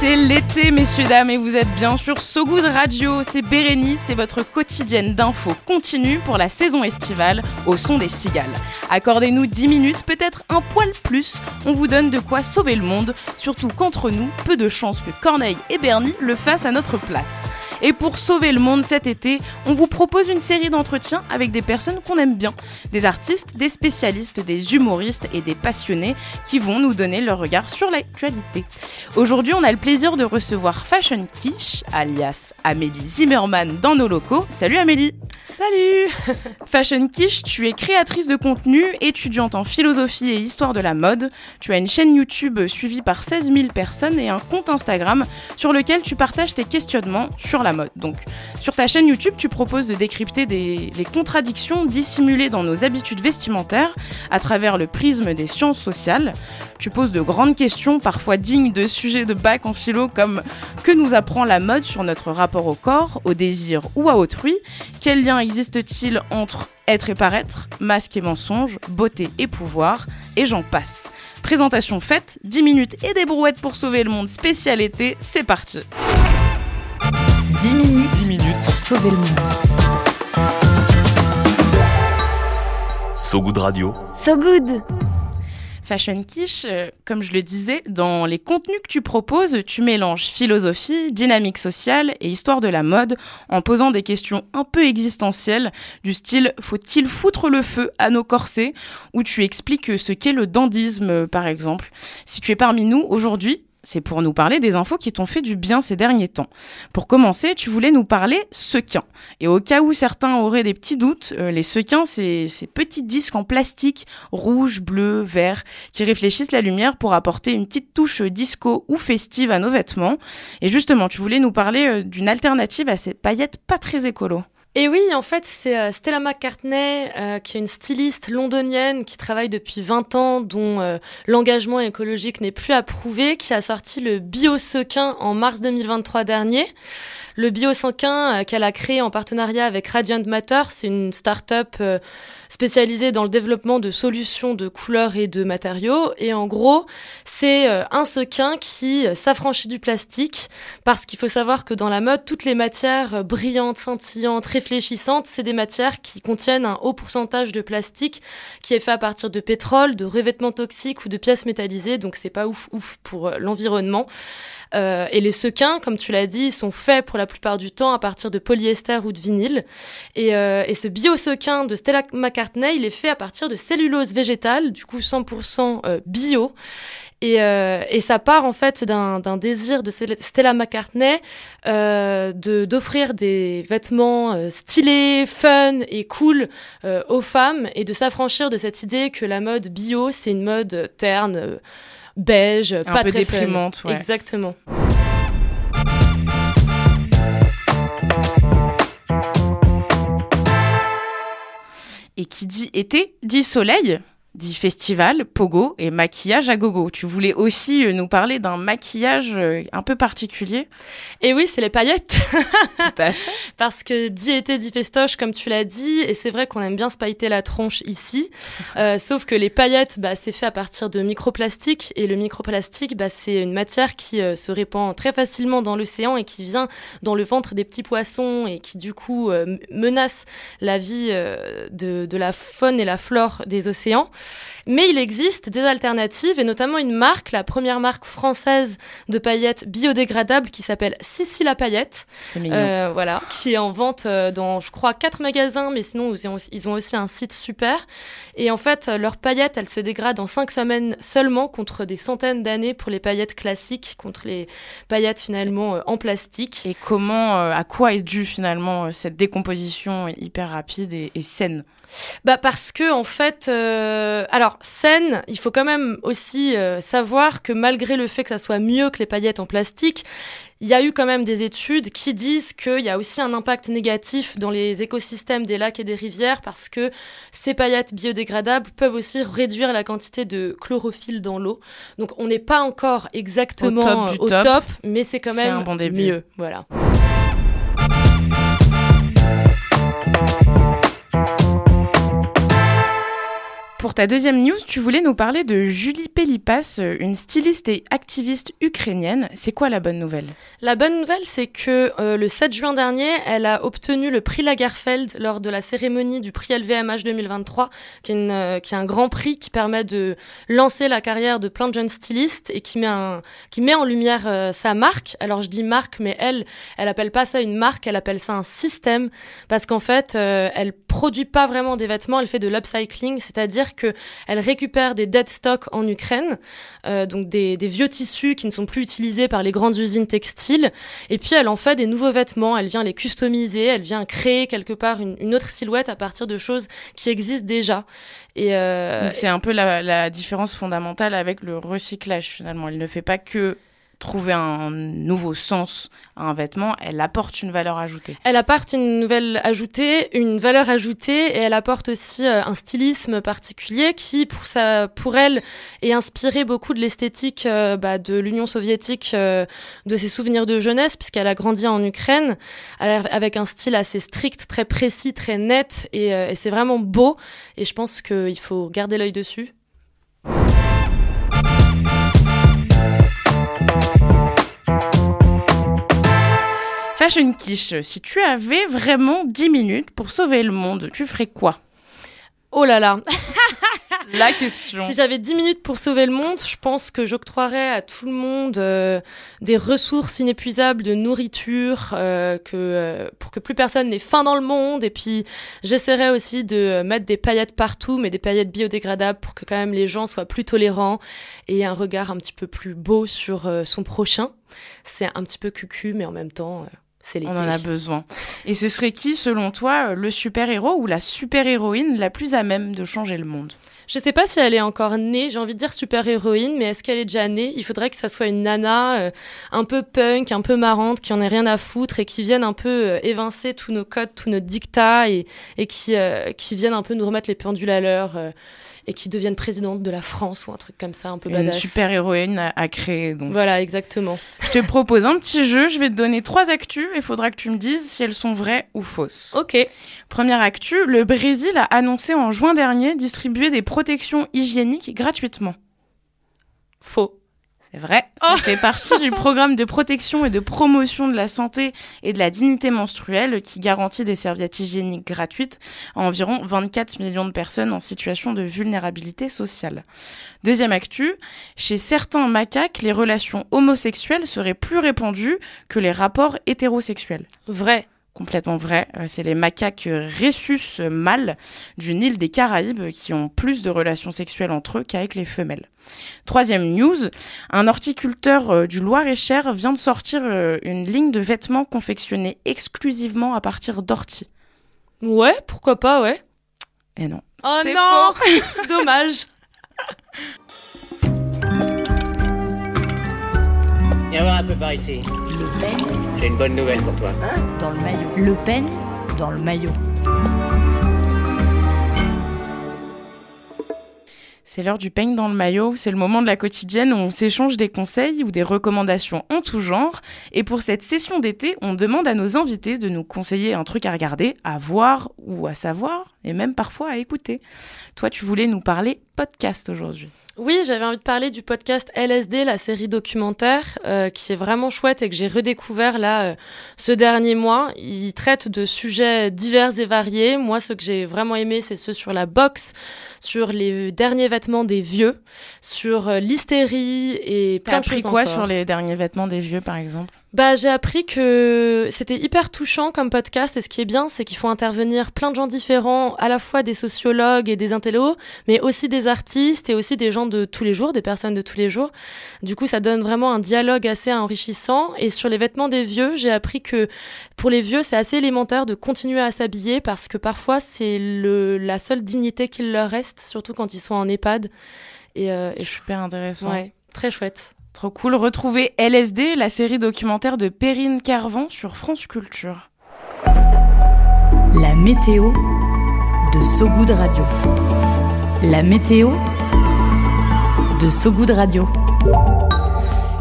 C'est l'été, messieurs, dames, et vous êtes bien sûr So Good Radio. C'est Bérénice, c'est votre quotidienne d'infos continue pour la saison estivale au son des cigales. Accordez-nous 10 minutes, peut-être un poil plus. On vous donne de quoi sauver le monde, surtout qu'entre nous, peu de chances que Corneille et Bernie le fassent à notre place. Et pour sauver le monde cet été, on vous propose une série d'entretiens avec des personnes qu'on aime bien, des artistes, des spécialistes, des humoristes et des passionnés qui vont nous donner leur regard sur l'actualité. Aujourd'hui, on a le plaisir de recevoir Fashion Quiche, alias Amélie Zimmerman, dans nos locaux. Salut Amélie Salut Fashion Quiche, tu es créatrice de contenu, étudiante en philosophie et histoire de la mode. Tu as une chaîne YouTube suivie par 16 000 personnes et un compte Instagram sur lequel tu partages tes questionnements sur la mode. Donc, sur ta chaîne YouTube, tu proposes de décrypter des, les contradictions dissimulées dans nos habitudes vestimentaires à travers le prisme des sciences sociales. Tu poses de grandes questions, parfois dignes de sujets de bac en philo, comme que nous apprend la mode sur notre rapport au corps, au désir ou à autrui? Quel lien existe-t-il entre être et paraître, masque et mensonge, beauté et pouvoir, et j'en passe. Présentation faite, 10 minutes et des brouettes pour sauver le monde spécial été, c'est parti 10 minutes, 10 minutes pour sauver le monde. So Good Radio. So Good Fashion Quiche, euh, comme je le disais, dans les contenus que tu proposes, tu mélanges philosophie, dynamique sociale et histoire de la mode en posant des questions un peu existentielles du style faut-il foutre le feu à nos corsets? Où tu expliques ce qu'est le dandisme par exemple? Si tu es parmi nous aujourd'hui, c'est pour nous parler des infos qui t'ont fait du bien ces derniers temps. Pour commencer, tu voulais nous parler sequins. Et au cas où certains auraient des petits doutes, euh, les sequins, c'est ces petits disques en plastique rouge, bleu, vert, qui réfléchissent la lumière pour apporter une petite touche disco ou festive à nos vêtements. Et justement, tu voulais nous parler euh, d'une alternative à ces paillettes pas très écolo. Et oui, en fait, c'est euh, Stella McCartney, euh, qui est une styliste londonienne qui travaille depuis 20 ans, dont euh, l'engagement écologique n'est plus approuvé, qui a sorti le Bio-Sequin en mars 2023 dernier. Le Bio-Sequin qu'elle a créé en partenariat avec Radiant Matter, c'est une start-up spécialisée dans le développement de solutions de couleurs et de matériaux. Et en gros, c'est un sequin qui s'affranchit du plastique parce qu'il faut savoir que dans la mode, toutes les matières brillantes, scintillantes, réfléchissantes, c'est des matières qui contiennent un haut pourcentage de plastique qui est fait à partir de pétrole, de revêtements toxiques ou de pièces métallisées, donc c'est pas ouf ouf pour euh, l'environnement. Euh, et les sequins, comme tu l'as dit, sont faits pour la plupart du temps à partir de polyester ou de vinyle. Et, euh, et ce bio-sequin de Stella McCartney, il est fait à partir de cellulose végétale, du coup 100% euh, bio. Et, euh, et, ça part en fait d'un désir de Stella McCartney euh, de d'offrir des vêtements euh, stylés, fun et cool aux femmes et de s'affranchir de cette idée que la mode bio c'est une mode terne, beige, Un pas peu très déprimante, fun. ouais. Exactement. Et qui dit été, dit soleil, dit festival, pogo et maquillage à gogo. Tu voulais aussi euh, nous parler d'un maquillage euh, un peu particulier. Et oui, c'est les paillettes. Tout à fait. Parce que dit été, dit festoche, comme tu l'as dit, et c'est vrai qu'on aime bien se pailleter la tronche ici. Euh, sauf que les paillettes, bah, c'est fait à partir de microplastique, et le microplastique, bah, c'est une matière qui euh, se répand très facilement dans l'océan et qui vient dans le ventre des petits poissons et qui du coup euh, menace la vie de, de la faune et la flore des océans. Mais il existe des alternatives et notamment une marque, la première marque française de paillettes biodégradables qui s'appelle Sissi la paillette. C'est mignon. Euh, voilà, qui est en vente euh, dans, je crois, quatre magasins, mais sinon ils ont, aussi- ils ont aussi un site super. Et en fait, euh, leurs paillettes, elles se dégradent en cinq semaines seulement contre des centaines d'années pour les paillettes classiques, contre les paillettes finalement euh, en plastique. Et comment, euh, à quoi est due finalement cette décomposition hyper rapide et, et saine? Bah parce que en fait, euh, alors saine, il faut quand même aussi euh, savoir que malgré le fait que ça soit mieux que les paillettes en plastique, il y a eu quand même des études qui disent qu'il y a aussi un impact négatif dans les écosystèmes des lacs et des rivières parce que ces paillettes biodégradables peuvent aussi réduire la quantité de chlorophylle dans l'eau. Donc on n'est pas encore exactement Au top du au top. top, mais c'est quand même bon mieux. Voilà. Pour ta deuxième news, tu voulais nous parler de Julie Pelipas, euh, une styliste et activiste ukrainienne. C'est quoi la bonne nouvelle? La bonne nouvelle, c'est que euh, le 7 juin dernier, elle a obtenu le prix Lagerfeld lors de la cérémonie du prix LVMH 2023, qui est, une, euh, qui est un grand prix qui permet de lancer la carrière de plein de jeunes stylistes et qui met, qui met en lumière sa marque. Alors je dis marque, mais elle, elle appelle pas ça une marque, elle appelle ça un système, parce qu'en fait, elle produit pas vraiment des vêtements, elle fait de l'upcycling, c'est-à-dire que elle récupère des dead stocks en Ukraine, euh, donc des, vieux tissus qui ne sont plus utilisés par les grandes usines textiles, et puis elle en fait des nouveaux vêtements, elle vient les customiser, elle vient créer quelque part une, autre silhouette à partir de choses qui existent déjà. Euh, C'est un peu la, la différence fondamentale avec le recyclage finalement. Elle ne fait pas que trouver un nouveau sens à un vêtement, elle apporte une valeur ajoutée. Elle apporte une nouvelle ajoutée, une valeur ajoutée, et elle apporte aussi euh, un stylisme particulier qui, pour sa, pour elle, est inspiré beaucoup de l'esthétique euh, bah, de l'Union soviétique, euh, de ses souvenirs de jeunesse, puisqu'elle a grandi en Ukraine, avec un style assez strict, très précis, très net, et, et c'est vraiment beau. Et je pense qu'il faut garder l'œil dessus. Fashion Quiche, si tu avais vraiment 10 minutes pour sauver le monde, tu ferais quoi? Oh là là La question. Si j'avais 10 minutes pour sauver le monde, je pense que j'octroierais à tout le monde euh, des ressources inépuisables de nourriture, euh, que, euh, pour que plus personne n'ait faim dans le monde. Et puis, j'essaierais aussi de mettre des paillettes partout, mais des paillettes biodégradables pour que quand même les gens soient plus tolérants et aient un regard un petit peu plus beau sur euh, son prochain. C'est un petit peu cucu, mais en même temps, euh, c'est l'été. On en a besoin. Et ce serait qui, selon toi, le super-héros ou la super-héroïne la plus à même de changer le monde? Je sais pas si elle est encore née, j'ai envie de dire super-héroïne, mais est-ce qu'elle est déjà née? Il faudrait que ça soit une nana euh, un peu punk, un peu marrante, qui en ait rien à foutre et qui vienne un peu euh, évincer tous nos codes, tous nos dictats et, et qui, euh, qui vienne un peu nous remettre les pendules à l'heure euh, et qui devienne présidente de la France ou un truc comme ça, un peu Une badass. super-héroïne à, à créer. Donc. Voilà, exactement. Je te propose un petit jeu. Je vais te donner trois actus et il faudra que tu me dises si elles sont vraies ou fausses. Ok. Première actu, le Brésil a annoncé en juin dernier distribuer des protections hygiéniques gratuitement. Faux. C'est vrai, ça fait partie du programme de protection et de promotion de la santé et de la dignité menstruelle qui garantit des serviettes hygiéniques gratuites à environ 24 millions de personnes en situation de vulnérabilité sociale. Deuxième actu, chez certains macaques, les relations homosexuelles seraient plus répandues que les rapports hétérosexuels. Vrai. Complètement vrai. Euh, C'est les macaques rhésus mâles d'une île des Caraïbes qui ont plus de relations sexuelles entre eux qu'avec les femelles. Troisième news, un horticulteur euh, du Loir-et-Cher vient de sortir euh, une ligne de vêtements confectionnés exclusivement à partir d'orties. Ouais, pourquoi pas, ouais. Et non. Oh non Dommage. Viens voir un peu par ici. J'ai une bonne nouvelle pour toi. Dans le maillot. Le peigne dans le maillot. C'est l'heure du peigne dans le maillot, c'est le moment de la quotidienne où on s'échange des conseils ou des recommandations en tout genre. Et pour cette session d'été, on demande à nos invités de nous conseiller un truc à regarder, à voir ou à savoir, et même parfois à écouter. Toi, tu voulais nous parler podcast aujourd'hui. Oui, j'avais envie de parler du podcast LSD, la série documentaire, euh, qui est vraiment chouette et que j'ai redécouvert là euh, ce dernier mois. Il traite de sujets divers et variés. Moi, ce que j'ai vraiment aimé, c'est ceux sur la boxe, sur les derniers vêtements des vieux, sur euh, l'hystérie et T'as plein de choses quoi encore. sur les derniers vêtements des vieux, par exemple? Bah, j'ai appris que c'était hyper touchant comme podcast et ce qui est bien, c'est qu'il faut intervenir plein de gens différents, à la fois des sociologues et des intellos, mais aussi des artistes et aussi des gens de tous les jours, des personnes de tous les jours. Du coup, ça donne vraiment un dialogue assez enrichissant. Et sur les vêtements des vieux, j'ai appris que pour les vieux, c'est assez élémentaire de continuer à s'habiller parce que parfois c'est le, la seule dignité qu'il leur reste, surtout quand ils sont en EHPAD. Et, euh, et Super intéressant. ouais, très chouette. Trop cool. Retrouvez LSD, la série documentaire de Perrine Carvan sur France Culture. La météo de Sogoud Radio. La météo de Sogoud Radio.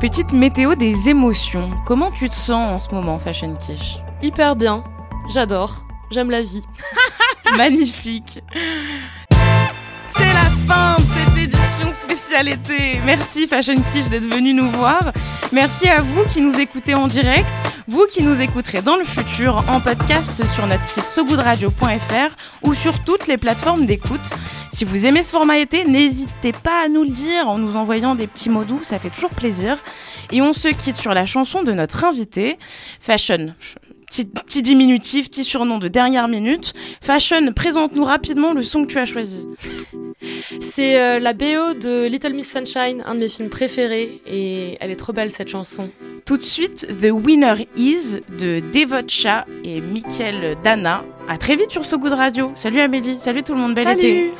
Petite météo des émotions. Comment tu te sens en ce moment, Fashion Quiche Hyper bien. J'adore. J'aime la vie. Magnifique. C'est la fin édition spéciale été. Merci Fashion Quiche d'être venu nous voir. Merci à vous qui nous écoutez en direct, vous qui nous écouterez dans le futur en podcast sur notre site sogoodradio.fr ou sur toutes les plateformes d'écoute. Si vous aimez ce format été, n'hésitez pas à nous le dire en nous envoyant des petits mots doux, ça fait toujours plaisir. Et on se quitte sur la chanson de notre invité, Fashion. Petit diminutif, petit surnom de dernière minute. Fashion, présente-nous rapidement le son que tu as choisi. C'est euh, la BO de Little Miss Sunshine, un de mes films préférés, et elle est trop belle cette chanson. Tout de suite, The Winner Is de Devot Shah et Mickaël Dana. À très vite sur So Good Radio. Salut Amélie, salut tout le monde, bel été. Salut